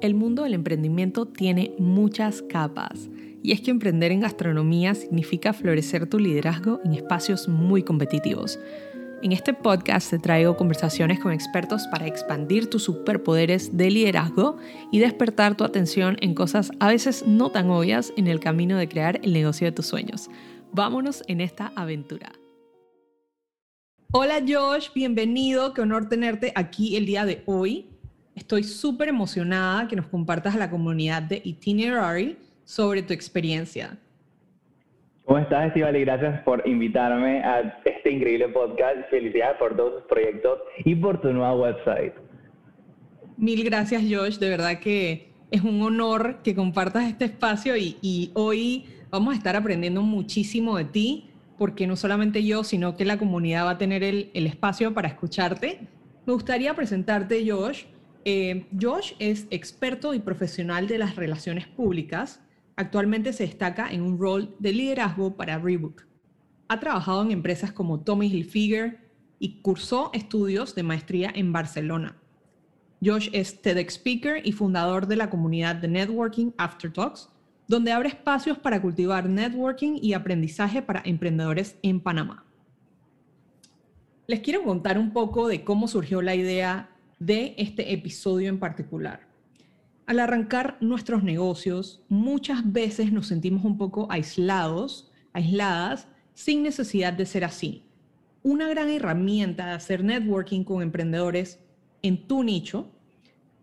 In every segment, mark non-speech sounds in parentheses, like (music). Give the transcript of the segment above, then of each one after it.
El mundo del emprendimiento tiene muchas capas y es que emprender en gastronomía significa florecer tu liderazgo en espacios muy competitivos. En este podcast te traigo conversaciones con expertos para expandir tus superpoderes de liderazgo y despertar tu atención en cosas a veces no tan obvias en el camino de crear el negocio de tus sueños. Vámonos en esta aventura. Hola Josh, bienvenido, qué honor tenerte aquí el día de hoy. Estoy súper emocionada que nos compartas a la comunidad de Itinerary sobre tu experiencia. ¿Cómo estás, Estivali? Gracias por invitarme a este increíble podcast. Felicidades por todos tus proyectos y por tu nueva website. Mil gracias, Josh. De verdad que es un honor que compartas este espacio y, hoy vamos a estar aprendiendo muchísimo de ti, porque no solamente yo, sino que la comunidad va a tener el, el espacio para escucharte. Me gustaría presentarte, Josh, eh, Josh es experto y profesional de las relaciones públicas. Actualmente se destaca en un rol de liderazgo para Reebok. Ha trabajado en empresas como Tommy Hilfiger y cursó estudios de maestría en Barcelona. Josh es TEDx Speaker y fundador de la comunidad de Networking After Talks, donde abre espacios para cultivar networking y aprendizaje para emprendedores en Panamá. Les quiero contar un poco de cómo surgió la idea de este episodio en particular. Al arrancar nuestros negocios, muchas veces nos sentimos un poco aislados, aisladas, sin necesidad de ser así. Una gran herramienta de hacer networking con emprendedores en tu nicho,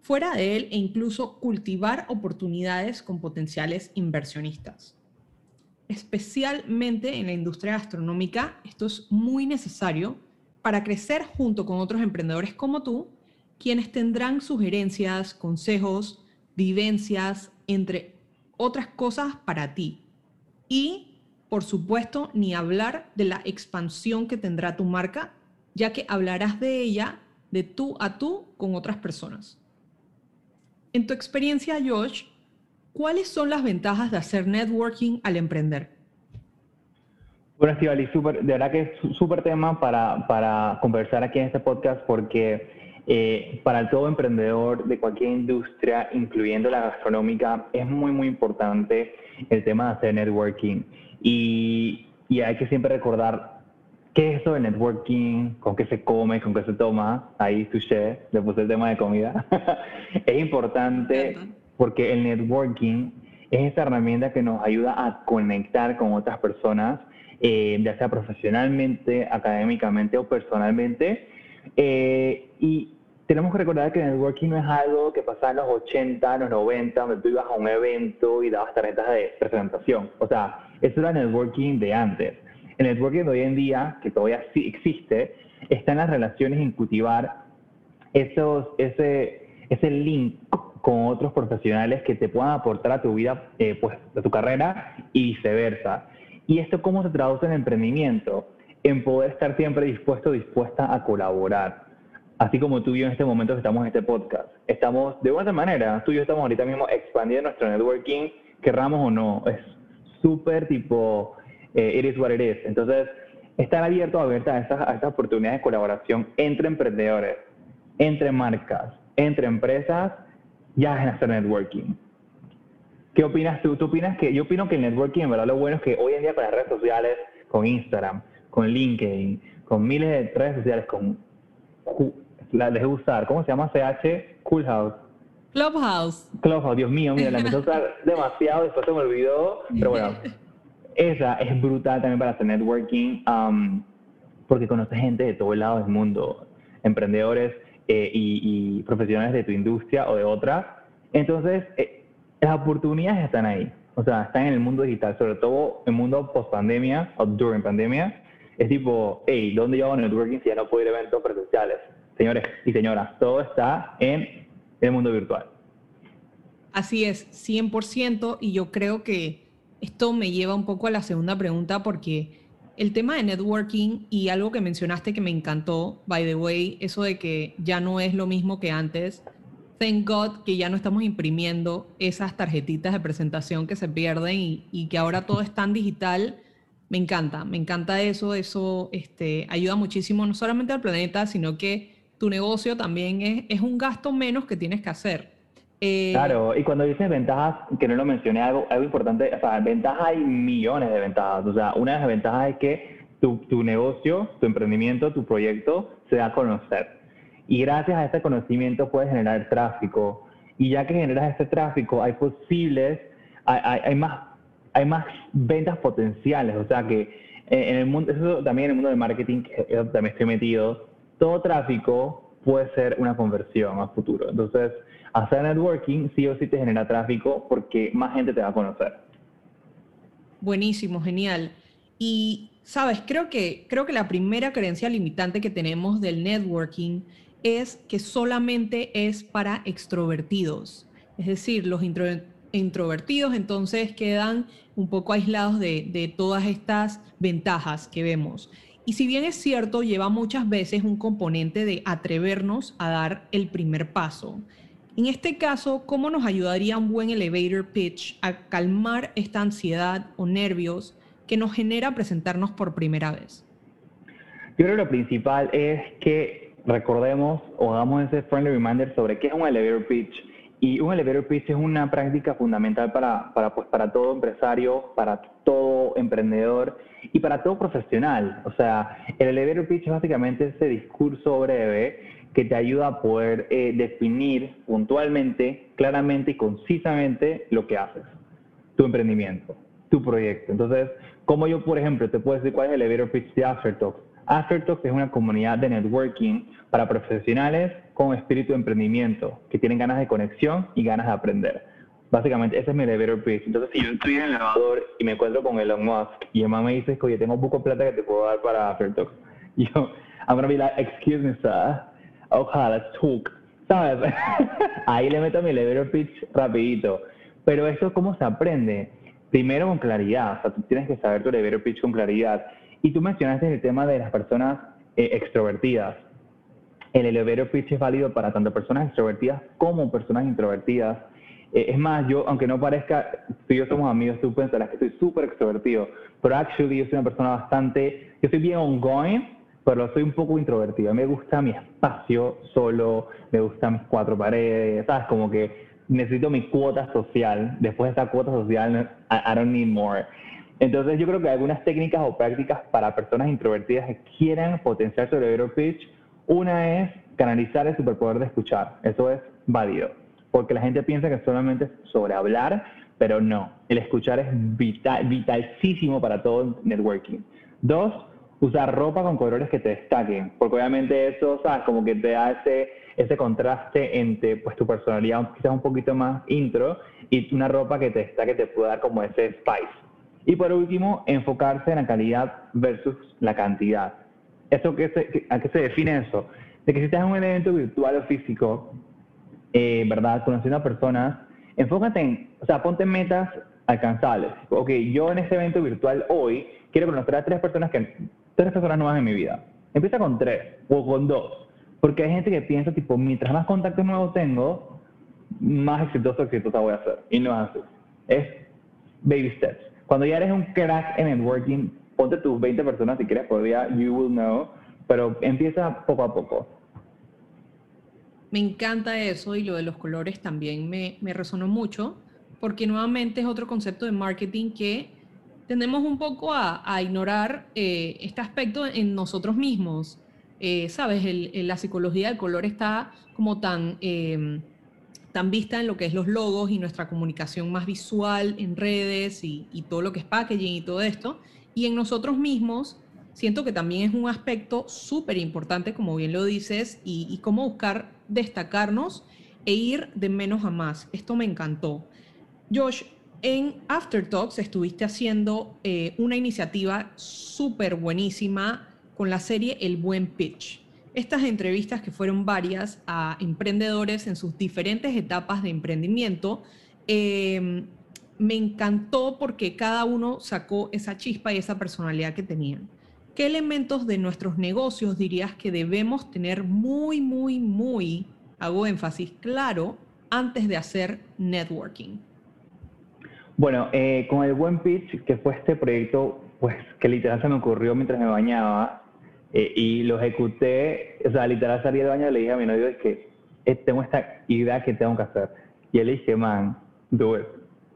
fuera de él e incluso cultivar oportunidades con potenciales inversionistas. Especialmente en la industria gastronómica, esto es muy necesario para crecer junto con otros emprendedores como tú quienes tendrán sugerencias, consejos, vivencias, entre otras cosas para ti. Y, por supuesto, ni hablar de la expansión que tendrá tu marca, ya que hablarás de ella de tú a tú con otras personas. En tu experiencia, Josh, ¿cuáles son las ventajas de hacer networking al emprender? Bueno, Estivali, de verdad que es súper tema para, para conversar aquí en este podcast porque eh, para todo emprendedor de cualquier industria, incluyendo la gastronómica, es muy, muy importante el tema de hacer networking. Y, hay que siempre recordar qué es eso de networking, con qué se come, con qué se toma. Ahí touché, le puse el tema de comida. (laughs) es importante porque el networking es esa herramienta que nos ayuda a conectar con otras personas, eh, ya sea profesionalmente, académicamente o personalmente. Eh, y tenemos que recordar que el networking no es algo que pasaba en los 80, en los 90, donde tú ibas a un evento y dabas tarjetas de presentación. O sea, eso era el networking de antes. El networking de hoy en día, que todavía sí existe, está en las relaciones, en cultivar esos, ese, ese link con otros profesionales que te puedan aportar a tu vida, eh, pues, a tu carrera y viceversa. ¿Y esto cómo se traduce en emprendimiento? En poder estar siempre dispuesto, dispuesta a colaborar así como tú y yo en este momento que estamos en este podcast, estamos de buena manera, tú y yo estamos ahorita mismo expandiendo nuestro networking, querramos o no, es súper tipo, eh, it is what it is. Entonces, estar abierto, abierta a estas, a estas oportunidades de colaboración entre emprendedores, entre marcas, entre empresas, ya es hacer networking. ¿Qué opinas tú? ¿Tú opinas que, yo opino que el networking, en verdad, lo bueno es que hoy en día con las redes sociales, con Instagram, con LinkedIn, con miles de redes sociales, con la dejé usar. ¿Cómo se llama? CH Coolhouse. Clubhouse. Clubhouse, Dios mío, mira, la empecé a usar (laughs) demasiado, después se me olvidó, pero bueno, esa es brutal también para hacer networking, um, porque conoces gente de todo el lado del mundo, emprendedores eh, y, profesionales de tu industria o de otra. Entonces, eh, las oportunidades están ahí, o sea, están en el mundo digital, sobre todo en el mundo post pandemia o during pandemia. Es tipo, hey, ¿dónde yo hago networking si ya no puedo ir a eventos presenciales? Señores y señoras, todo está en el mundo virtual. Así es, 100%, y yo creo que esto me lleva un poco a la segunda pregunta porque el tema de networking y algo que mencionaste que me encantó, by the way, eso de que ya no es lo mismo que antes. Thank God que ya no estamos imprimiendo esas tarjetitas de presentación que se pierden y, que ahora todo es tan digital me encanta, me encanta eso, eso este, ayuda muchísimo no solamente al planeta, sino que tu negocio también es, un gasto menos que tienes que hacer. Eh, claro, y cuando dices ventajas, que no lo mencioné, algo, algo importante, o sea, ventajas hay millones de ventajas. O sea, una de las ventajas es que tu, tu negocio, tu emprendimiento, tu proyecto se da a conocer. Y gracias a ese conocimiento puedes generar tráfico. Y ya que generas ese tráfico, hay posibles, hay, hay, más, hay más ventas potenciales. O sea que en el mundo, eso también en el mundo del marketing, que también estoy metido, todo tráfico puede ser una conversión a futuro. Entonces, hacer networking sí o sí te genera tráfico porque más gente te va a conocer. Buenísimo, genial. Y, sabes, creo que, creo que la primera creencia limitante que tenemos del networking es que solamente es para extrovertidos. Es decir, los introvertidos entonces quedan un poco aislados de, de todas estas ventajas que vemos. Y si bien es cierto, lleva muchas veces un componente de atrevernos a dar el primer paso. En este caso, ¿cómo nos ayudaría un buen elevator pitch a calmar esta ansiedad o nervios que nos genera presentarnos por primera vez? Yo creo que lo principal es que recordemos o hagamos ese friendly reminder sobre qué es un elevator pitch. Y un elevator pitch es una práctica fundamental para, para, pues, para todo empresario, para todo emprendedor y para todo profesional. O sea, el elevator pitch es básicamente ese discurso breve que te ayuda a poder eh, definir puntualmente, claramente y concisamente lo que haces, tu emprendimiento, tu proyecto. Entonces, como yo, por ejemplo, te puedo decir cuál es el elevator pitch de Aftertalks. Aftertalks es una comunidad de networking para profesionales con espíritu de emprendimiento, que tienen ganas de conexión y ganas de aprender. Básicamente, ese es mi elevator pitch. Entonces, si yo estoy en el elevador y me encuentro con Elon Musk y el me dice, oye, tengo poco plata que te puedo dar para Aftertalks. (laughs) Y yo, I'm gonna be like, excuse me, sir ojalá, talk, ¿sabes? (laughs) Ahí le meto mi elevator pitch rapidito. Pero eso, ¿cómo se aprende? Primero con claridad, o sea, tú tienes que saber tu elevator pitch con claridad. Y tú mencionaste el tema de las personas eh, extrovertidas. El elevator pitch es válido para tanto personas extrovertidas como personas introvertidas. Eh, es más, yo, aunque no parezca, tú y yo somos amigos, tú pensarás que soy súper extrovertido, pero actually yo soy una persona bastante, yo soy bien ongoing, pero soy un poco introvertido. Me gusta mi espacio solo, me gustan mis cuatro paredes, ¿sabes? Como que necesito mi cuota social. Después de esta cuota social, I, don't need more. Entonces yo creo que algunas técnicas o prácticas para personas introvertidas que quieran potenciar su elevator pitch. Una es canalizar el superpoder de escuchar. Eso es válido. Porque la gente piensa que solamente es sobre hablar, pero no. El escuchar es vital, vitalísimo para todo networking. Dos, usar ropa con colores que te destaquen, porque obviamente eso, ¿sabes? Como que te hace ese contraste entre pues tu personalidad quizás un poquito más intro y una ropa que te destaque te puede dar como ese spice. Y por último, enfocarse en la calidad versus la cantidad. ¿Eso qué se, ¿A qué se define eso? De que si estás en un evento virtual o físico, eh, ¿verdad? Conociendo a personas, enfócate en, o sea, ponte metas alcanzables. Ok, yo en este evento virtual hoy quiero conocer a tres personas que tres personas nuevas en mi vida. Empieza con tres o con dos. Porque hay gente que piensa, tipo, mientras más contactos nuevos tengo, más exitoso exitosa voy a ser. Y no es así. Es baby steps. Cuando ya eres un crack en networking, ponte tus 20 personas si quieres por día, you will know. Pero empieza poco a poco. Me encanta eso y lo de los colores también me, me resonó mucho, porque nuevamente es otro concepto de marketing que tendemos un poco a, ignorar eh, este aspecto en nosotros mismos. Eh, Sabes, la psicología del color está como tan, em, tan vista en lo que es los logos y nuestra comunicación más visual en redes y, todo lo que es packaging y todo esto. Y en nosotros mismos siento que también es un aspecto súper importante, como bien lo dices, y, y cómo buscar destacarnos e ir de menos a más. Esto me encantó. Josh, en After Talks estuviste haciendo eh, una iniciativa súper buenísima con la serie El Buen Pitch. Estas entrevistas que fueron varias a emprendedores en sus diferentes etapas de emprendimiento, em, me encantó porque cada uno sacó esa chispa y esa personalidad que tenían. ¿Qué elementos de nuestros negocios dirías que debemos tener muy, muy, muy, hago énfasis, claro, antes de hacer networking? Bueno, eh, con el buen pitch, que fue este proyecto, pues que literal se me ocurrió mientras me bañaba eh, y lo ejecuté, o sea, literal salí de baño y le dije a mi novio que eh, tengo esta idea que tengo que hacer. Y él dije, man, do it.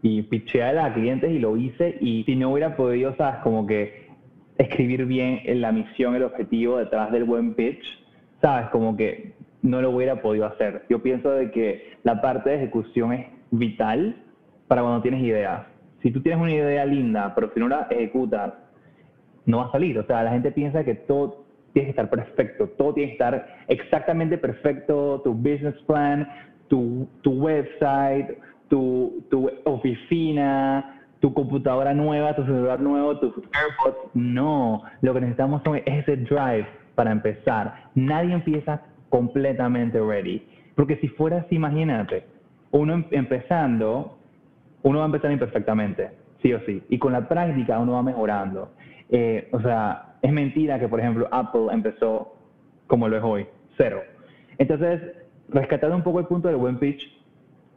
Y piché a clientes y lo hice. Y si no hubiera podido, sabes, como que escribir bien en la misión, el objetivo detrás del buen pitch, sabes, como que no lo hubiera podido hacer. Yo pienso de que la parte de ejecución es vital para cuando tienes ideas. Si tú tienes una idea linda, pero si no la ejecutas, no va a salir. O sea, la gente piensa que todo tiene que estar perfecto, todo tiene que estar exactamente perfecto, tu business plan, tu, tu website, tu, tu oficina, tu computadora nueva, tu celular nuevo, tus AirPods. No, lo que necesitamos es ese drive para empezar. Nadie empieza completamente ready. Porque si fuera así, imagínate, uno em, empezando, uno va a empezar imperfectamente, sí o sí. Y con la práctica uno va mejorando. Eh, o sea, es mentira que, por ejemplo, Apple empezó como lo es hoy, cero. Entonces, rescatando un poco el punto del buen pitch,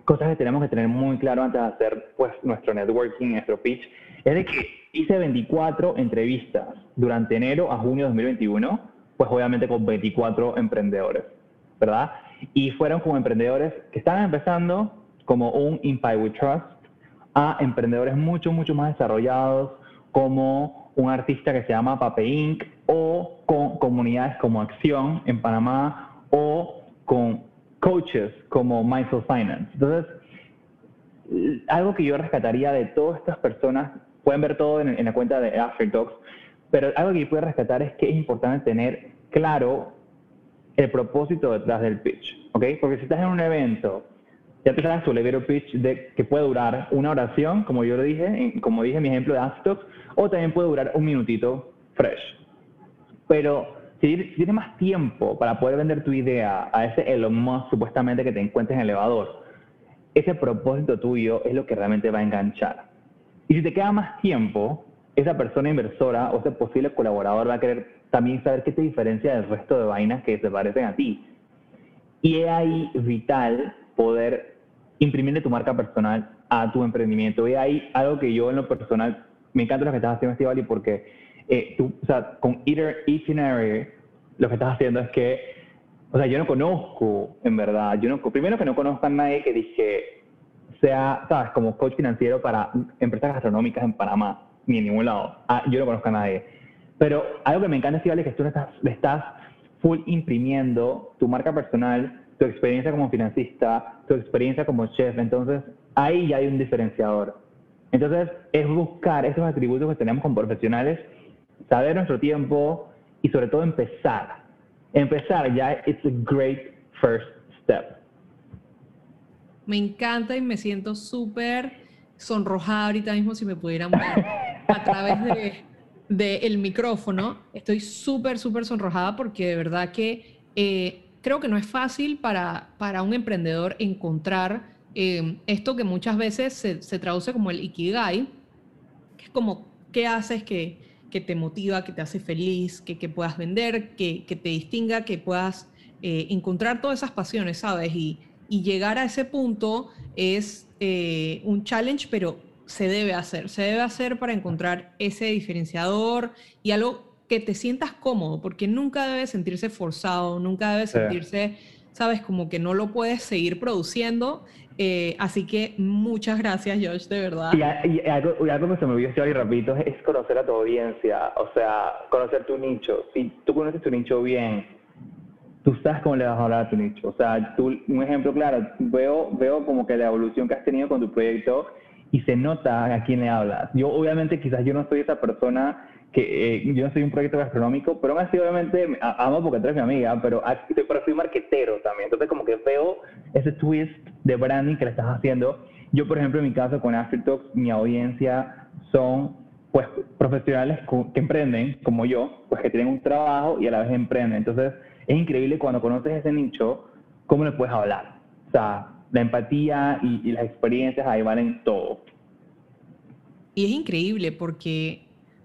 cosas que tenemos que tener muy claro antes de hacer pues, nuestro networking, nuestro pitch, es de que hice 24 entrevistas durante enero a junio de 2021, pues obviamente con 24 emprendedores, ¿verdad? Y fueron como emprendedores que estaban empezando como un Impact with Trust a emprendedores mucho, mucho más desarrollados como un artista que se llama Pape Inc. o con comunidades como Acción en Panamá o con coaches como Mindful Finance. Entonces, algo que yo rescataría de todas estas personas, pueden ver todo en, la cuenta de After Talks, pero algo que yo puedo rescatar es que es importante tener claro el propósito detrás del pitch, ¿ok? Porque si estás en un evento, ya te sabes tu elevator pitch de, que puede durar una oración, como yo lo dije, como dije en mi ejemplo de After Talks, o también puede durar un minutito fresh. Pero si, tienes más tiempo para poder vender tu idea a ese Elon Musk supuestamente que te encuentres en el elevador, ese propósito tuyo es lo que realmente va a enganchar. Y si te queda más tiempo, esa persona inversora o ese posible colaborador va a querer también saber qué te diferencia del resto de vainas que se parecen a ti. Y es ahí vital poder imprimirle tu marca personal a tu emprendimiento. Y ahí algo que yo en lo personal me encanta lo que estás haciendo, Estivali, porque eh, tú, o sea, con Eater Itinerary, lo que estás haciendo es que, o sea, yo no conozco, en verdad, yo no, primero que no conozco a nadie que dije, sea, sabes, como coach financiero para empresas gastronómicas en Panamá, ni en ningún lado. Ah, yo no conozco a nadie. Pero algo que me encanta es que tú le estás, le estás full imprimiendo tu marca personal, tu experiencia como financista, tu experiencia como chef. Entonces, ahí ya hay un diferenciador. Entonces, es buscar esos atributos que tenemos como profesionales saber nuestro tiempo y sobre todo empezar. Empezar ya it's a great first step. Me encanta y me siento súper sonrojada ahorita mismo si me pudieran a través de, el micrófono. Estoy súper, súper sonrojada porque de verdad que eh, creo que no es fácil para, para un emprendedor encontrar eh, esto que muchas veces se, se, traduce como el ikigai, que es como, ¿qué haces que, que te motiva, que te hace feliz, que, que puedas vender, que, que, te distinga, que puedas eh, encontrar todas esas pasiones, ¿sabes? Y, y llegar a ese punto es eh, un challenge, pero se debe hacer, se debe hacer para encontrar ese diferenciador y algo que te sientas cómodo, porque nunca debe sentirse forzado, nunca debe sentirse, sabes, como que no lo puedes seguir produciendo eh, así que muchas gracias, Josh, de verdad. Y, algo, que se me olvidó decir rapidito es conocer a tu audiencia, o sea, conocer tu nicho. Si tú conoces tu nicho bien, tú sabes cómo le vas a hablar a tu nicho. O sea, tú, un ejemplo claro, veo, veo como que la evolución que has tenido con tu proyecto y se nota a quién le hablas. Yo, obviamente, quizás yo no soy esa persona que eh, yo no soy un proyecto gastronómico, pero aún así obviamente amo porque tú eres mi amiga, pero, pero soy marquetero también, entonces como que veo ese twist de branding que le estás haciendo. Yo, por ejemplo, en mi caso con Aftertalks, mi audiencia son pues profesionales que emprenden, como yo, pues que tienen un trabajo y a la vez emprenden. Entonces, es increíble cuando conoces ese nicho, cómo le puedes hablar. O sea, la empatía y, las experiencias ahí valen todo. Y es increíble porque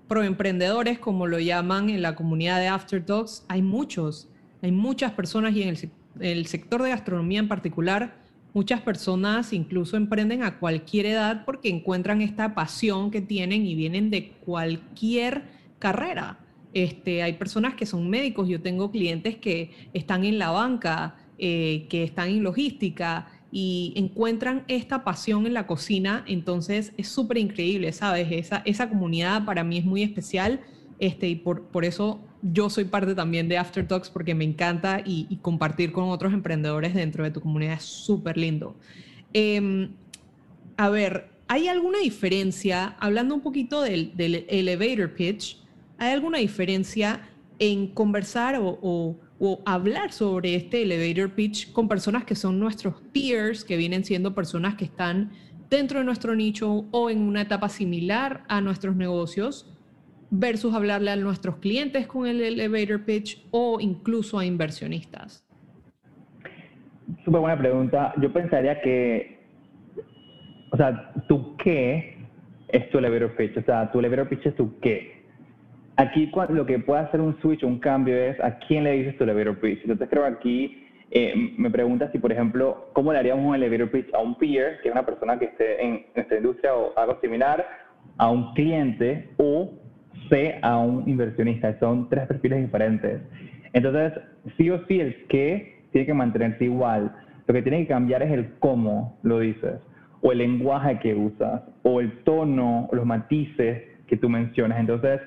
proemprendedores, como lo llaman en la comunidad de After Talks, hay muchos, hay muchas personas y en el, sector de gastronomía en particular, muchas personas incluso emprenden a cualquier edad porque encuentran esta pasión que tienen y vienen de cualquier carrera. Este, hay personas que son médicos, yo tengo clientes que están en la banca, eh, que están en logística, y encuentran esta pasión en la cocina, entonces es súper increíble, ¿sabes? Esa, esa comunidad para mí es muy especial este, y por, por eso yo soy parte también de After Talks porque me encanta y, compartir con otros emprendedores dentro de tu comunidad es súper lindo. Em, a ver, ¿hay alguna diferencia, hablando un poquito del, elevator pitch, ¿hay alguna diferencia en conversar o, hablar sobre este elevator pitch con personas que son nuestros peers, que vienen siendo personas que están dentro de nuestro nicho o en una etapa similar a nuestros negocios? Versus hablarle a nuestros clientes con el elevator pitch o incluso a inversionistas? Súper buena pregunta. Yo pensaría que, o sea, ¿tu qué es tu elevator pitch? O sea, tu elevator pitch es tu qué. Aquí lo que puede hacer un switch, un cambio es a quién le dices tu elevator pitch. Entonces creo que aquí eh, me preguntas si, por ejemplo, ¿cómo le haríamos un elevator pitch a un peer, que es una persona que esté en esta industria o algo similar, a un cliente o C a un inversionista. Son tres perfiles diferentes. Entonces, sí o sí, el qué tiene que mantenerse igual. Lo que tiene que cambiar es el cómo lo dices, o el lenguaje que usas, o el tono, o los matices que tú mencionas. Entonces,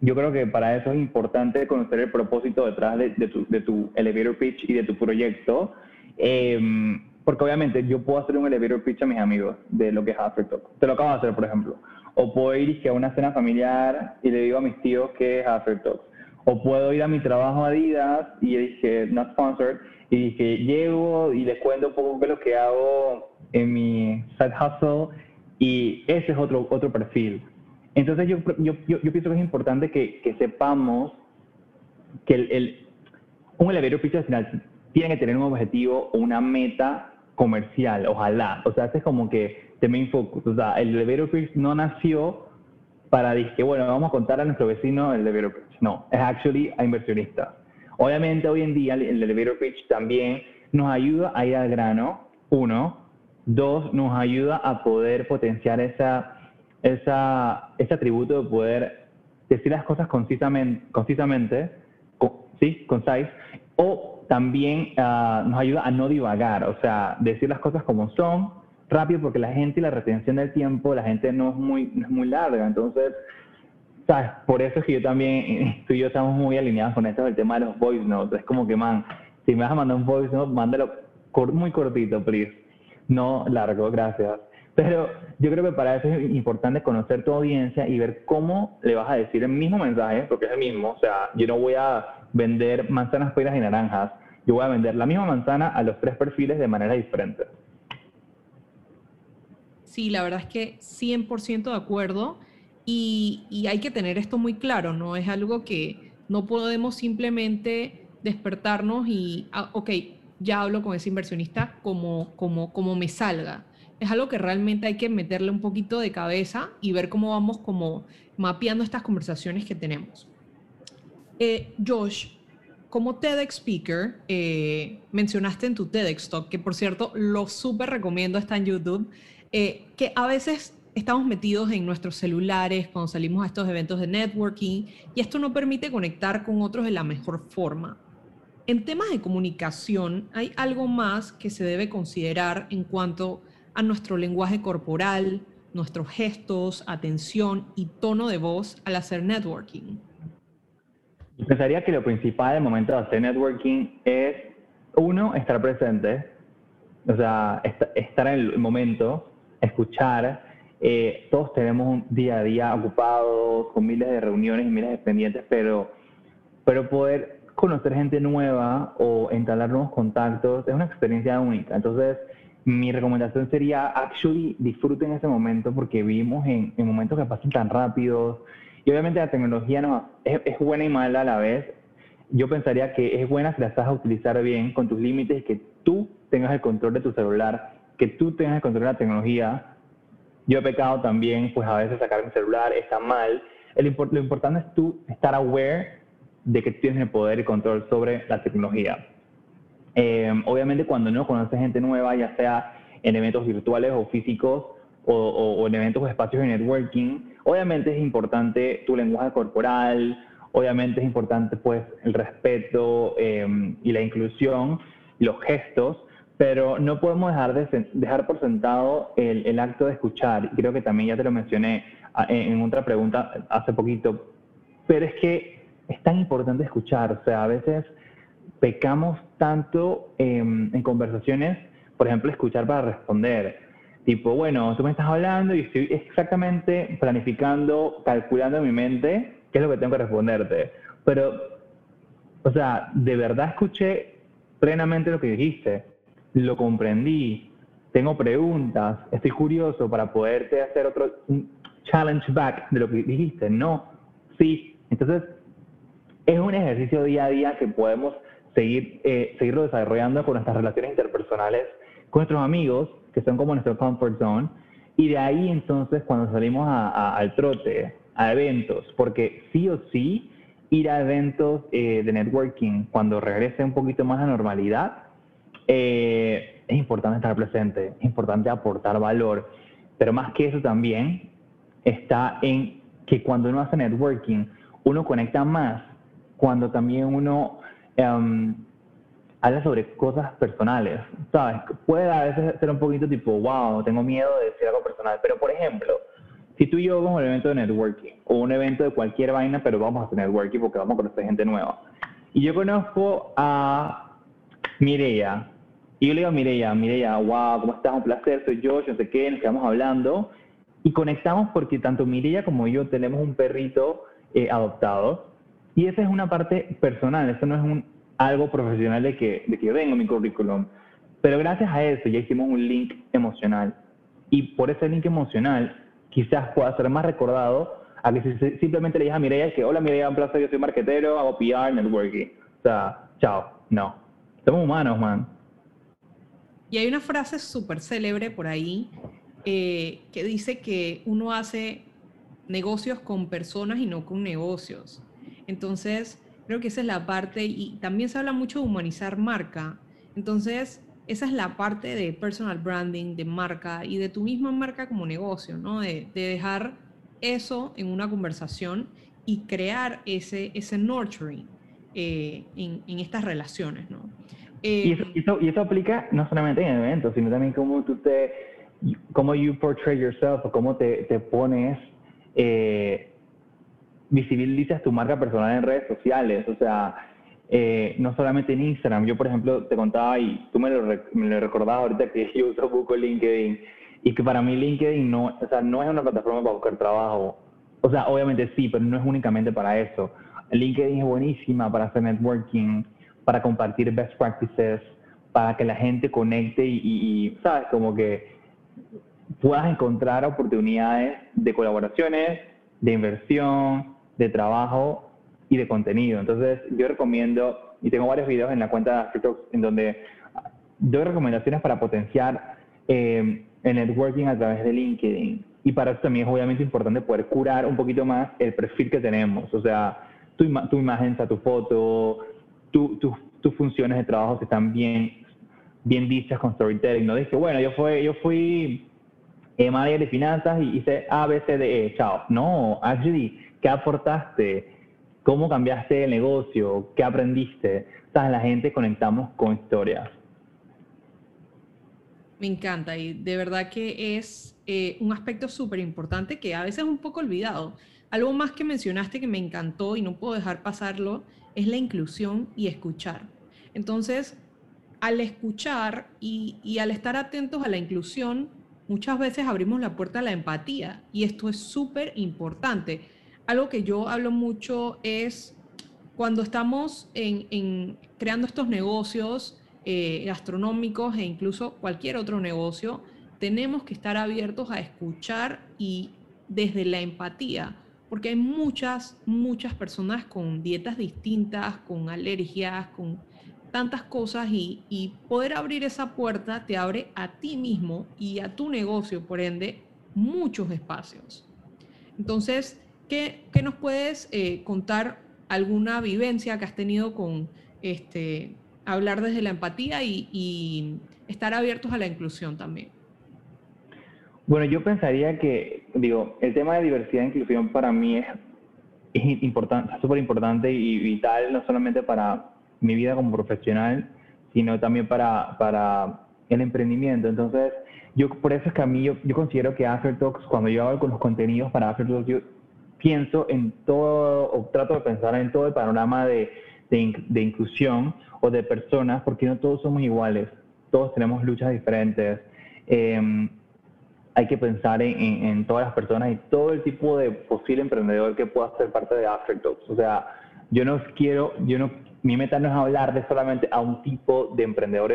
yo creo que para eso es importante conocer el propósito detrás de, tu, elevator pitch y de tu proyecto. Em, porque obviamente yo puedo hacer un elevator pitch a mis amigos de lo que es Aftertalk. Te lo acabo de hacer, por ejemplo. O puedo ir a una cena familiar y le digo a mis tíos que es Aftertalk. O puedo ir a mi trabajo Adidas y dije, not sponsored, y dije, llego y les cuento un poco qué es lo que hago en mi side hustle y ese es otro, otro perfil. Entonces yo, yo, yo, pienso que es importante que, que sepamos que el, el, un elevator pitch al final tiene que tener un objetivo o una meta comercial, ojalá. O sea, es como que de main focus. O sea, el pitch no nació para decir, bueno, vamos a contar a nuestro vecino el elevator pitch. No, es actually a inversionistas. Obviamente hoy en día el elevator pitch también nos ayuda a ir al grano, uno. Dos, nos ayuda a poder potenciar esa, esa, ese atributo de poder decir las cosas concisamente, concisamente ¿sí? Concise. O también ah, nos ayuda a no divagar, o sea, decir las cosas como son, rápido porque la gente y la retención del tiempo, la gente no es muy, no es muy larga. Entonces, ¿sabes? Por eso es que yo también, tú y yo estamos muy alineados con esto del tema de los voice notes. Es como que, man, si me vas a mandar un voice note, mándalo muy cortito, please. No largo, gracias. Pero yo creo que para eso es importante conocer tu audiencia y ver cómo le vas a decir el mismo mensaje, porque es el mismo. O sea, yo no voy a vender manzanas, peras y naranjas. Yo voy a vender la misma manzana a los tres perfiles de manera diferente. Sí, la verdad es que 100% de acuerdo y, hay que tener esto muy claro, ¿no? Es algo que no podemos simplemente despertarnos y, ah, ok, ya hablo con ese inversionista como, como, como me salga. Es algo que realmente hay que meterle un poquito de cabeza y ver cómo vamos como mapeando estas conversaciones que tenemos. Eh, Josh, como TEDx Speaker, eh, mencionaste en tu TEDx Talk, que por cierto lo súper recomiendo, está en YouTube, eh, que a veces estamos metidos en nuestros celulares cuando salimos a estos eventos de networking y esto no permite conectar con otros de la mejor forma. En temas de comunicación, ¿hay algo más que se debe considerar en cuanto a nuestro lenguaje corporal, nuestros gestos, atención y tono de voz al hacer networking? Pensaría que lo principal el momento de hacer networking es, uno, estar presente, o sea, estar en el momento, escuchar. Eh, todos tenemos un día a día ocupados con miles de reuniones y miles de pendientes, pero, pero poder conocer gente nueva o entablar nuevos contactos es una experiencia única. Entonces, mi recomendación sería, actually, disfruten ese momento porque vivimos en, en momentos que pasan tan rápido y obviamente la tecnología no, es, buena y mala a la vez. Yo pensaría que es buena si la estás a utilizar bien con tus límites, que tú tengas el control de tu celular que tú tengas el control de la tecnología. Yo he pecado también, pues a veces sacar mi celular está mal. lo importante es tú estar aware de que tienes el poder y control sobre la tecnología. Eh, obviamente cuando no conoces gente nueva, ya sea en eventos virtuales o físicos o, en eventos o espacios de networking, obviamente es importante tu lenguaje corporal, obviamente es importante pues el respeto eh, y la inclusión, los gestos, pero no podemos dejar, de, dejar por sentado el, el, acto de escuchar. Creo que también ya te lo mencioné ah, en, otra pregunta hace poquito, pero es que es tan importante escuchar, o sea, a veces pecamos tanto en conversaciones, por ejemplo, escuchar para responder. Tipo, bueno, tú me estás hablando y estoy exactamente planificando, calculando en mi mente qué es lo que tengo que responderte. Pero, o sea, de verdad escuché plenamente lo que dijiste, lo comprendí, tengo preguntas, estoy curioso para poderte hacer otro challenge back de lo que dijiste. No, sí. Entonces, es un ejercicio día a día que podemos seguir, eh, seguirlo desarrollando con nuestras relaciones interpersonales, con nuestros amigos, que son como nuestro comfort zone, y de ahí entonces cuando salimos al trote, a eventos, porque sí o sí ir a eventos eh, de networking cuando regrese un poquito más a normalidad, eh, es importante estar presente, es importante aportar valor, pero más que eso también está en que cuando uno hace networking, uno conecta más cuando también uno um, habla sobre cosas personales, ¿sabes? Puede a veces ser un poquito tipo, wow, tengo miedo de decir algo personal, pero por ejemplo, si tú y yo vamos a un evento de networking o un evento de cualquier vaina, pero vamos a hacer networking porque vamos a conocer gente nueva, y yo conozco a Mireia, y yo le digo a Mireia, Mireia, wow, ¿cómo estás? Un placer, soy yo, yo no sé qué, nos quedamos hablando, y conectamos porque tanto Mireia como yo tenemos un perrito eh, adoptado, y esa es una parte personal, eso no es un algo profesional de que, de que yo tengo mi currículum. Pero gracias a eso ya hicimos un link emocional. Y por ese link emocional quizás pueda ser más recordado a que si simplemente le digas a Mireia que hola Mireia, un placer, yo soy marketero, hago PR, networking. O sea, chao. No. Somos humanos, man. Y hay una frase súper célebre por ahí eh, que dice que uno hace negocios con personas y no con negocios. Entonces, Creo que esa es la parte, y también se habla mucho de humanizar marca. Entonces, esa es la parte de personal branding, de marca y de tu misma marca como negocio, ¿no? De, dejar eso en una conversación y crear ese, ese nurturing eh, en, en, estas relaciones, ¿no? y, eso, y, eso, aplica no solamente en eventos, sino también cómo tú te, cómo you portray yourself o cómo te, te pones eh, visibilizas tu marca personal en redes sociales, o sea, eh, no solamente en Instagram. Yo, por ejemplo, te contaba y tú me lo, me recordabas ahorita que (laughs) yo uso poco LinkedIn y que para mí LinkedIn no, o sea, no es una plataforma para buscar trabajo. O sea, obviamente sí, pero no es únicamente para eso. LinkedIn es buenísima para hacer networking, para compartir best practices, para que la gente conecte y, y ¿sabes? Como que puedas encontrar oportunidades de colaboraciones, de inversión, de trabajo y de contenido. Entonces, yo recomiendo, y tengo varios videos en la cuenta de AfterTalks en donde doy recomendaciones para potenciar eh, el networking a través de LinkedIn. Y para eso también es obviamente importante poder curar un poquito más el perfil que tenemos. O sea, tu, tu imagen, tu foto, tus funciones de trabajo que están bien, bien dichas con storytelling. No dije, bueno, yo fui, yo fui eh, manager de finanzas y hice A, E, chao. No, actually, ¿Qué aportaste? ¿Cómo cambiaste el negocio? ¿Qué aprendiste? O sea, la gente conectamos con historias. Me encanta y de verdad que es eh, un aspecto súper importante que a veces es un poco olvidado. Algo más que mencionaste que me encantó y no puedo dejar pasarlo es la inclusión y escuchar. Entonces, al escuchar y, y al estar atentos a la inclusión, muchas veces abrimos la puerta a la empatía y esto es súper importante algo que yo hablo mucho es cuando estamos en, creando estos negocios eh, gastronómicos e incluso cualquier otro negocio, tenemos que estar abiertos a escuchar y desde la empatía, porque hay muchas, muchas personas con dietas distintas, con alergias, con tantas cosas y, y, poder abrir esa puerta te abre a ti mismo y a tu negocio, por ende, muchos espacios. Entonces, ¿Qué, nos puedes eh, contar alguna vivencia que has tenido con este, hablar desde la empatía y, estar abiertos a la inclusión también? Bueno, yo pensaría que, digo, el tema de diversidad e inclusión para mí es, es importante, súper importante y vital, no solamente para mi vida como profesional, sino también para, para el emprendimiento. Entonces, yo por eso es que a mí yo, considero que Aftertalks, cuando yo hago con los contenidos para Aftertalks, yo pienso en todo, o trato de pensar en todo el panorama de, de, inclusión o de personas, porque no todos somos iguales, todos tenemos luchas diferentes. Em, hay que pensar en, en, todas las personas y todo el tipo de posible emprendedor que pueda ser parte de Aftertalks. O sea, yo no quiero, yo no, mi meta no es hablar de solamente a un tipo de emprendedor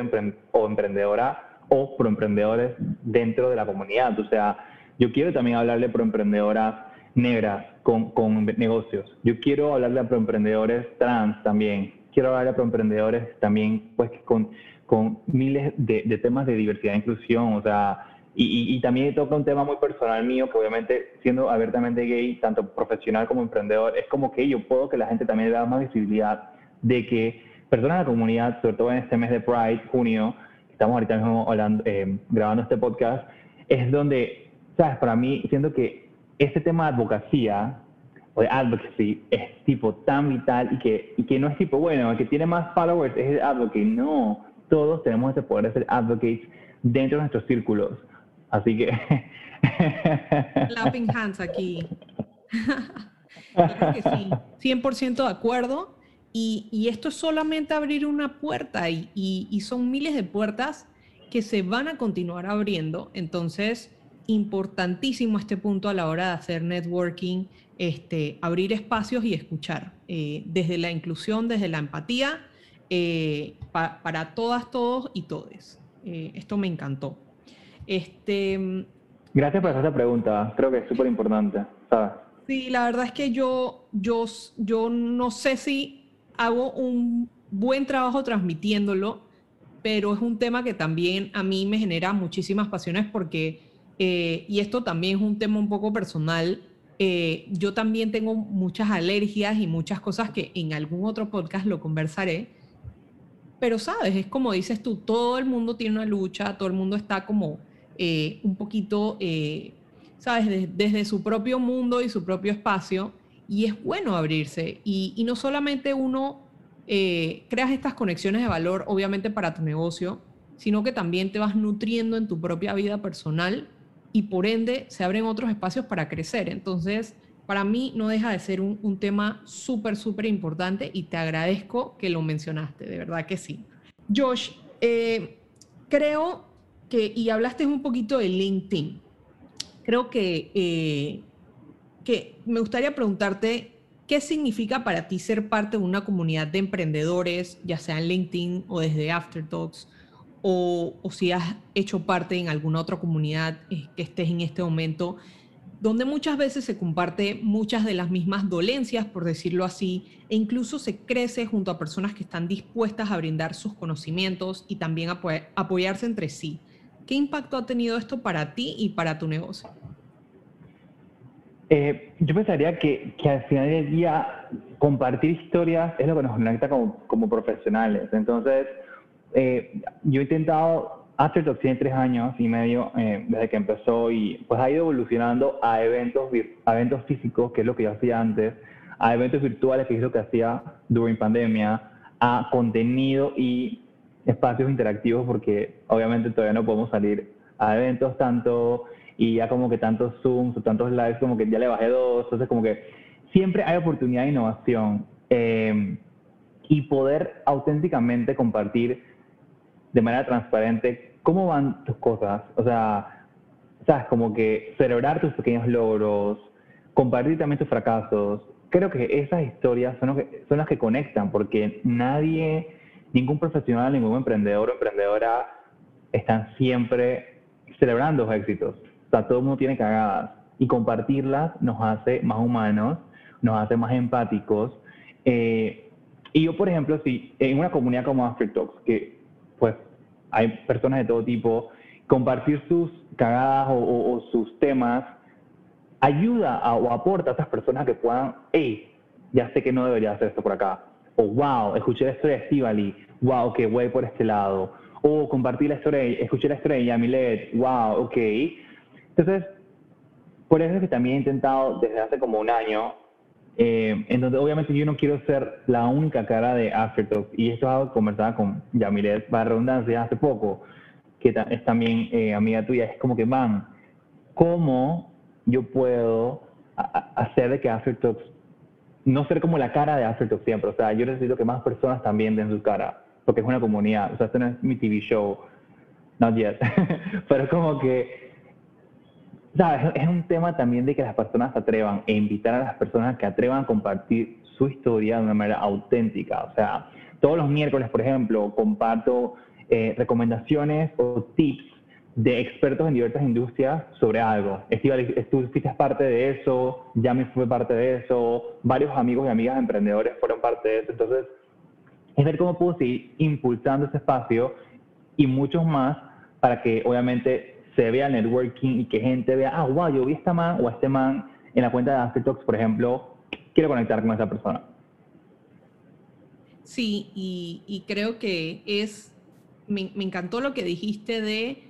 o emprendedora o proemprendedores dentro de la comunidad. O sea, yo quiero también hablarle proemprendedoras negras con, con negocios. Yo quiero hablarle a proemprendedores trans también. Quiero hablarle a proemprendedores también pues con, con miles de, de temas de diversidad e inclusión. O sea, y, y, también toca un tema muy personal mío, que obviamente siendo abiertamente gay, tanto profesional como emprendedor, es como que yo puedo que la gente también le da más visibilidad de que personas de la comunidad, sobre todo en este mes de Pride, junio, estamos ahorita mismo hablando, eh, grabando este podcast, es donde, sabes, para mí siento que ese tema de advocacia o de advocacy es tipo tan vital y que, y que no es tipo, bueno, el que tiene más followers es el advocate, no, todos tenemos ese poder de ser advocates dentro de nuestros círculos. Así que... (laughs) Clapping hands aquí. (laughs) claro que sí, 100% de acuerdo. Y, esto es solamente abrir una puerta y, son miles de puertas que se van a continuar abriendo. Entonces, importantísimo este punto a la hora de hacer networking, este, abrir espacios y escuchar, eh, desde la inclusión, desde la empatía, eh, para todas, todos y todes. Eh, esto me encantó. Este, Gracias por esta pregunta, creo que es súper importante. Sí, la verdad es que yo, yo, yo no sé si hago un buen trabajo transmitiéndolo, pero es un tema que también a mí me genera muchísimas pasiones porque, eh, y esto también es un tema un poco personal, eh, yo también tengo muchas alergias y muchas cosas que en algún otro podcast lo conversaré, pero sabes, es como dices tú, todo el mundo tiene una lucha, todo el mundo está como eh, un poquito, sabes, desde su propio mundo y su propio espacio. Y es bueno abrirse. Y, no solamente uno eh, creas estas conexiones de valor, obviamente, para tu negocio, sino que también te vas nutriendo en tu propia vida personal y por ende se abren otros espacios para crecer. Entonces, para mí no deja de ser un, tema súper, súper importante y te agradezco que lo mencionaste, de verdad que sí. Josh, eh, creo que, y hablaste un poquito de LinkedIn, creo que eh, que me gustaría preguntarte qué significa para ti ser parte de una comunidad de emprendedores, ya sea en LinkedIn o desde Aftertalks, o, si has hecho parte en alguna otra comunidad eh, que estés en este momento, donde muchas veces se comparte muchas de las mismas dolencias, por decirlo así, e incluso se crece junto a personas que están dispuestas a brindar sus conocimientos y también apoyarse entre sí. ¿Qué impacto ha tenido esto para ti y para tu negocio? Eh, yo pensaría que, al final del día compartir historias es lo que nos conecta como profesionales. Entonces, eh, yo he intentado, Aftertalk tiene tres años y medio eh, desde que empezó y pues ha ido evolucionando a eventos, a eventos físicos, que es lo que yo hacía antes, a eventos virtuales, que es lo que hacía durante pandemia, a contenido y espacios interactivos, porque obviamente todavía no podemos salir a eventos tanto y ya como que tantos Zooms o tantos lives, como que ya le bajé dos, entonces como que siempre hay oportunidad de innovación em, y poder auténticamente compartir de manera transparente cómo van tus cosas, o sea, sabes, como que celebrar tus pequeños logros, compartir también tus fracasos. Creo que esas historias son, son las que conectan, porque nadie, ningún profesional, ningún emprendedor o emprendedora están siempre celebrando los éxitos todo el mundo tiene cagadas y compartirlas nos hace más humanos, nos hace más empáticos. Eh, y yo, por ejemplo, si en una comunidad como After Talks, que hay personas de todo tipo, compartir sus cagadas o, sus temas ayuda o aporta a esas personas que puedan, hey, ya sé que no debería hacer esto por acá. O wow, escuché la historia de Estivali, wow, que voy por este lado. O compartir la historia, escuché la historia de Yamilet, wow, ok. Entonces, por eso es que también he intentado desde hace como un año, eh, en donde obviamente yo no quiero ser la única cara de Aftertalk, y esto es algo que conversaba con Yamilet, para redundancia, hace poco, que es también eh, amiga tuya, es como que, van, ¿cómo yo puedo hacer de que Aftertalks no ser como la cara de Aftertalks siempre? O sea, yo necesito que más personas también den su cara, porque es una comunidad. O sea, esto no es mi TV show, not yet. (laughs) Pero como que, ¿sabes? Es un tema también de que las personas atrevan e invitar a las personas que atrevan a compartir su historia de una manera auténtica. O sea, todos los miércoles, por ejemplo, comparto eh, recomendaciones o tips de expertos en diversas industrias sobre algo. tú fuiste parte de eso, ya me fue parte de eso, varios amigos y amigas emprendedores fueron parte de eso. Entonces, es ver cómo puedo seguir impulsando ese espacio y muchos más para que obviamente se vea networking y que gente vea, ah, wow, yo vi a esta man o a este man en la cuenta de Aftertalks, por ejemplo, quiero conectar con esa persona. Sí, y, creo que es, me, encantó lo que dijiste de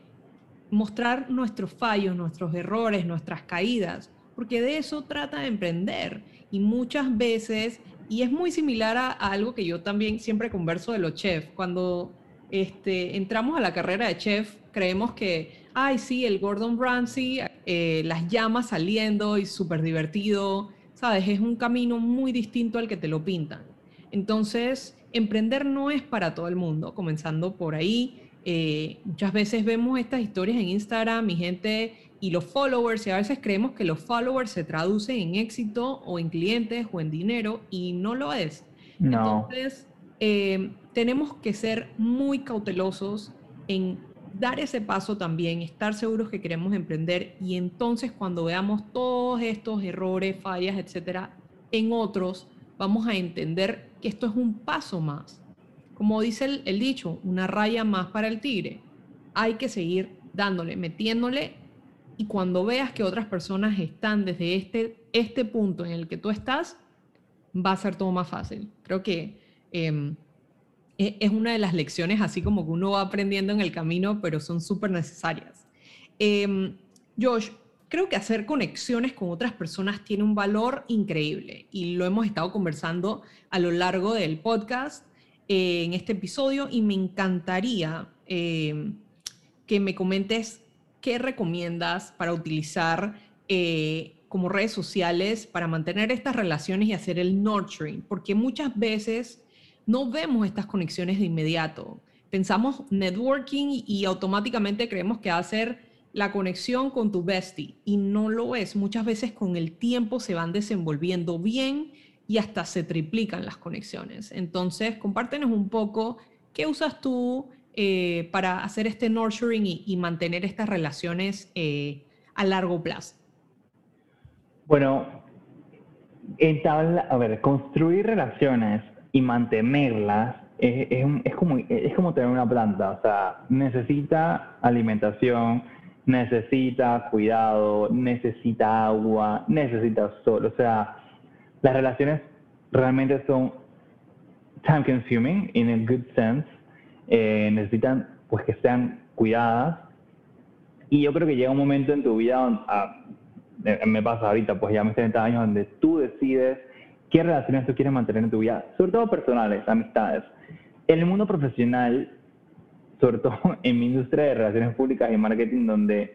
mostrar nuestros fallos, nuestros errores, nuestras caídas, porque de eso trata de emprender. Y muchas veces, y es muy similar a, algo que yo también siempre converso de los chefs, cuando este, entramos a la carrera de chef, creemos que, ay, sí, el Gordon Ramsay, eh, las llamas saliendo y súper divertido, ¿sabes? Es un camino muy distinto al que te lo pintan. Entonces, emprender no es para todo el mundo, comenzando por ahí. Eh, muchas veces vemos estas historias en Instagram y gente y los followers, y a veces creemos que los followers se traducen en éxito o en clientes o en dinero, y no lo es. Entonces, eh, tenemos que ser muy cautelosos en dar ese paso también, estar seguros que queremos emprender y entonces cuando veamos todos estos errores, fallas, etcétera, en otros, vamos a entender que esto es un paso más. Como dice el, dicho, una raya más para el tigre. Hay que seguir dándole, metiéndole y cuando veas que otras personas están desde este, este punto en el que tú estás, va a ser todo más fácil. Creo que em, es una de las lecciones así como que uno va aprendiendo en el camino, pero son súper necesarias. Eh, Josh, creo que hacer conexiones con otras personas tiene un valor increíble y lo hemos estado conversando a lo largo del podcast eh, en este episodio y me encantaría em, que me comentes qué recomiendas para utilizar eh, como redes sociales para mantener estas relaciones y hacer el nurturing, porque muchas veces no vemos estas conexiones de inmediato. Pensamos networking y automáticamente creemos que va a ser la conexión con tu bestie y no lo es. Muchas veces con el tiempo se van desenvolviendo bien y hasta se triplican las conexiones. Entonces, compártenos un poco qué usas tú eh, para hacer este nurturing y, mantener estas relaciones eh, a largo plazo. Bueno, a ver, construir relaciones y mantenerlas es, es, como, es como tener una planta, o sea, necesita alimentación, necesita cuidado, necesita agua, necesita sol, o sea, las relaciones realmente son time consuming in a good sense, eh, necesitan pues que sean cuidadas. Y yo creo que llega un momento en tu vida, ah, me pasa ahorita, pues ya mis 30 años, donde tú decides qué relaciones tú quieres mantener en tu vida, sobre todo personales, amistades. En el mundo profesional, sobre todo (laughs) en mi industria de relaciones públicas y marketing, donde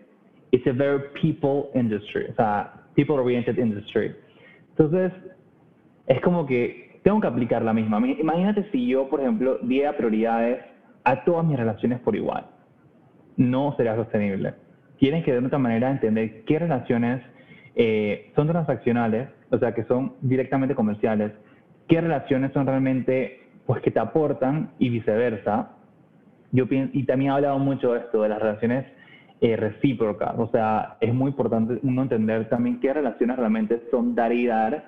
it's a very people industry, o sea, people oriented industry. Entonces, es como que tengo que aplicar la misma. Imagínate si yo, por ejemplo, diera prioridades a todas mis relaciones por igual. No sería sostenible. Tienes que de otra manera entender qué relaciones eh, son transaccionales, o sea, que son directamente comerciales, qué relaciones son realmente, pues, que te aportan y viceversa. Yo pienso, y también he hablado mucho de esto, de las relaciones eh, recíprocas, o sea, es muy importante uno entender también qué relaciones realmente son dar y dar,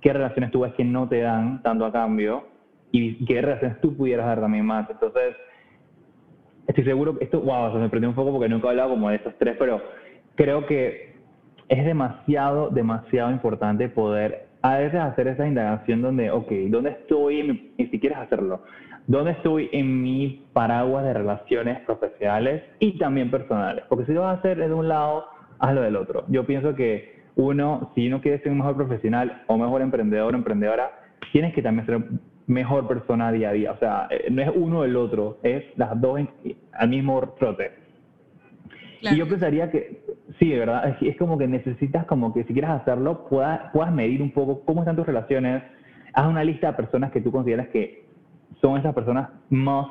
qué relaciones tú ves que no te dan tanto a cambio y qué relaciones tú pudieras dar también más. Entonces, estoy seguro que esto, wow, se me prendió un poco porque nunca he hablado como de estos tres, pero creo que es demasiado, demasiado importante poder a veces hacer esa indagación donde, ok, ¿dónde estoy? Y si quieres hacerlo, ¿dónde estoy en mi paraguas de relaciones profesionales y también personales? Porque si lo vas a hacer de un lado, hazlo del otro. Yo pienso que uno, si uno quiere ser un mejor profesional o mejor emprendedor o emprendedora, tienes que también ser mejor persona día a día. O sea, eh, no es uno del otro, es las dos al mismo trote. Y yo pensaría que, sí, de verdad, es, como que necesitas como que si quieres hacerlo, puedas, puedas medir un poco cómo están tus relaciones, haz una lista de personas que tú consideras que son esas personas más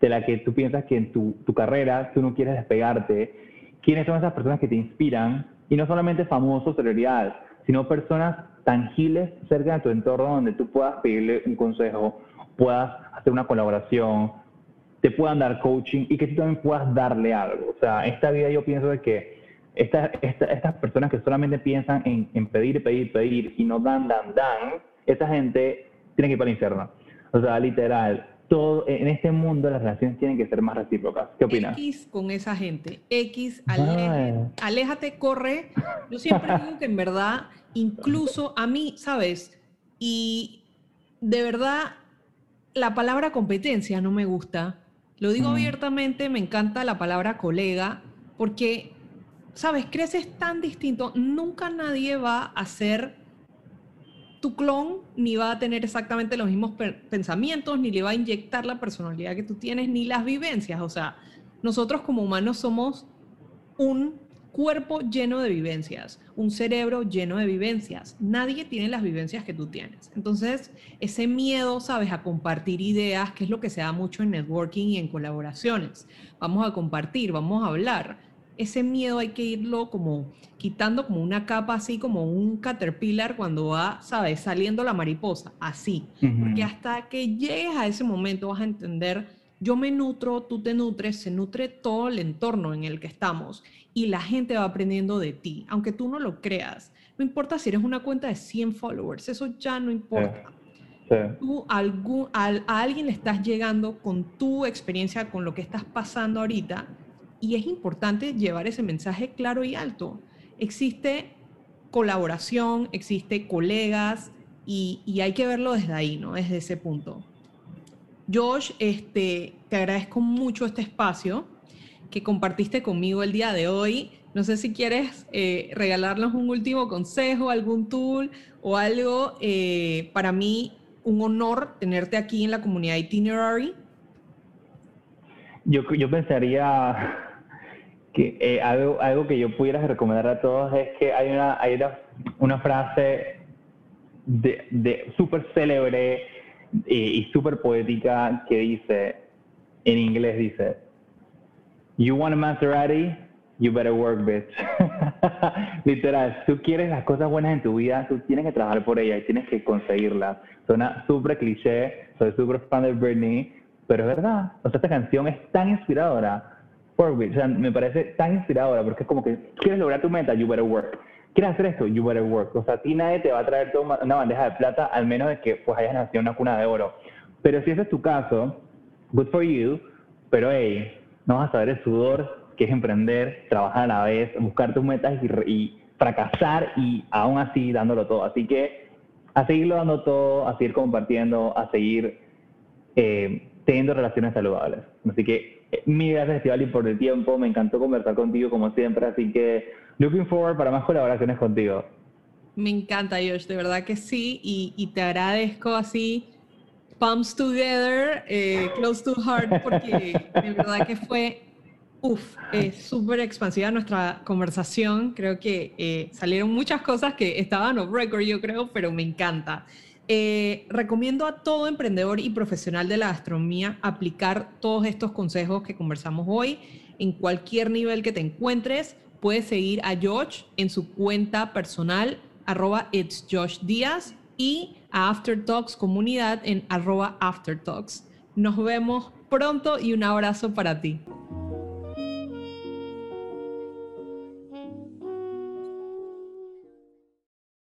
de las que tú piensas que en tu, tu carrera tú no quieres despegarte, quiénes son esas personas que te inspiran, y no solamente famosos, celebridades, sino personas tangibles cerca de tu entorno donde tú puedas pedirle un consejo, puedas hacer una colaboración, te puedan dar coaching y que tú también puedas darle algo. O sea, esta vida yo pienso de que esta, estas personas que solamente piensan en, en, pedir, pedir, pedir y no dan, dan, dan, esa gente tiene que ir para el infierno. O sea, literal, todo en este mundo las relaciones tienen que ser más recíprocas. ¿Qué opinas? X con esa gente. X, aléjate, corre. Yo siempre digo que en verdad, incluso a mí, ¿sabes? Y de verdad, la palabra competencia no me gusta. Lo digo mm. abiertamente, me encanta la palabra colega, porque, ¿sabes? Creces tan distinto. Nunca nadie va a ser tu clon ni va a tener exactamente los mismos pensamientos, ni le va a inyectar la personalidad que tú tienes, ni las vivencias. O sea, nosotros como humanos somos un cuerpo lleno de vivencias, un cerebro lleno de vivencias. Nadie tiene las vivencias que tú tienes. Entonces, ese miedo, sabes, a compartir ideas, que es lo que se da mucho en networking y en colaboraciones. Vamos a compartir, vamos a hablar ese miedo hay que irlo como quitando como una capa así como un caterpillar cuando va, sabes, saliendo la mariposa, así. Porque hasta que llegues a ese momento vas a entender, yo me nutro, tú te nutres, se nutre todo el entorno en el que estamos y la gente va aprendiendo de ti, aunque tú no lo creas. No importa si eres una cuenta de 100 followers, eso ya no importa. Tú algún, a, a alguien le estás llegando con tu experiencia, con lo que estás pasando ahorita, y es importante llevar ese mensaje claro y alto. Existe colaboración, existe colegas y, hay que verlo desde ahí, ¿no? Desde ese punto. Josh, este, te agradezco mucho este espacio que compartiste conmigo el día de hoy. No sé si quieres eh, regalarnos un último consejo, algún tool o algo. Eh, para mí, un honor tenerte aquí en la comunidad Itinerary. Yo, yo pensaría eh, algo, algo que yo pudiera recomendar a todos es que hay una, hay una, frase de, de súper célebre y, y súper poética que dice, en inglés dice, You want a Maserati? You better work, bitch. (laughs) Literal, tú quieres las cosas buenas en tu vida, tú tienes que trabajar por ellas y tienes que conseguirlas. Suena súper cliché, soy súper fan de Britney, pero es verdad. O esta canción es tan inspiradora o sea, me parece tan inspiradora porque es como que quieres lograr tu meta, you better work. ¿Quieres hacer esto? You better work. O sea, a ti nadie te va a traer toda una bandeja de plata al menos de que pues hayas nacido en una cuna de oro. Pero si ese es tu caso, good for you, pero hey, no vas a saber el sudor que es emprender, trabajar a la vez, buscar tus metas y, fracasar y aún así dándolo todo. Así que a seguirlo dando todo, a seguir compartiendo, a seguir eh, teniendo relaciones saludables. Así que Mil gracias, y por el tiempo. Me encantó conversar contigo como siempre. Así que, looking forward para más colaboraciones contigo. Me encanta, Josh. De verdad que sí. Y, te agradezco así, palms together, eh, close to heart, porque de verdad que fue, uff, súper expansiva nuestra conversación. Creo que eh, salieron muchas cosas que estaban off record, yo creo, pero me encanta. Eh, recomiendo a todo emprendedor y profesional de la gastronomía aplicar todos estos consejos que conversamos hoy en cualquier nivel que te encuentres. Puedes seguir a Josh en su cuenta personal arroba it's Josh Díaz y a After Talks comunidad en arroba After Talks. Nos vemos pronto y un abrazo para ti.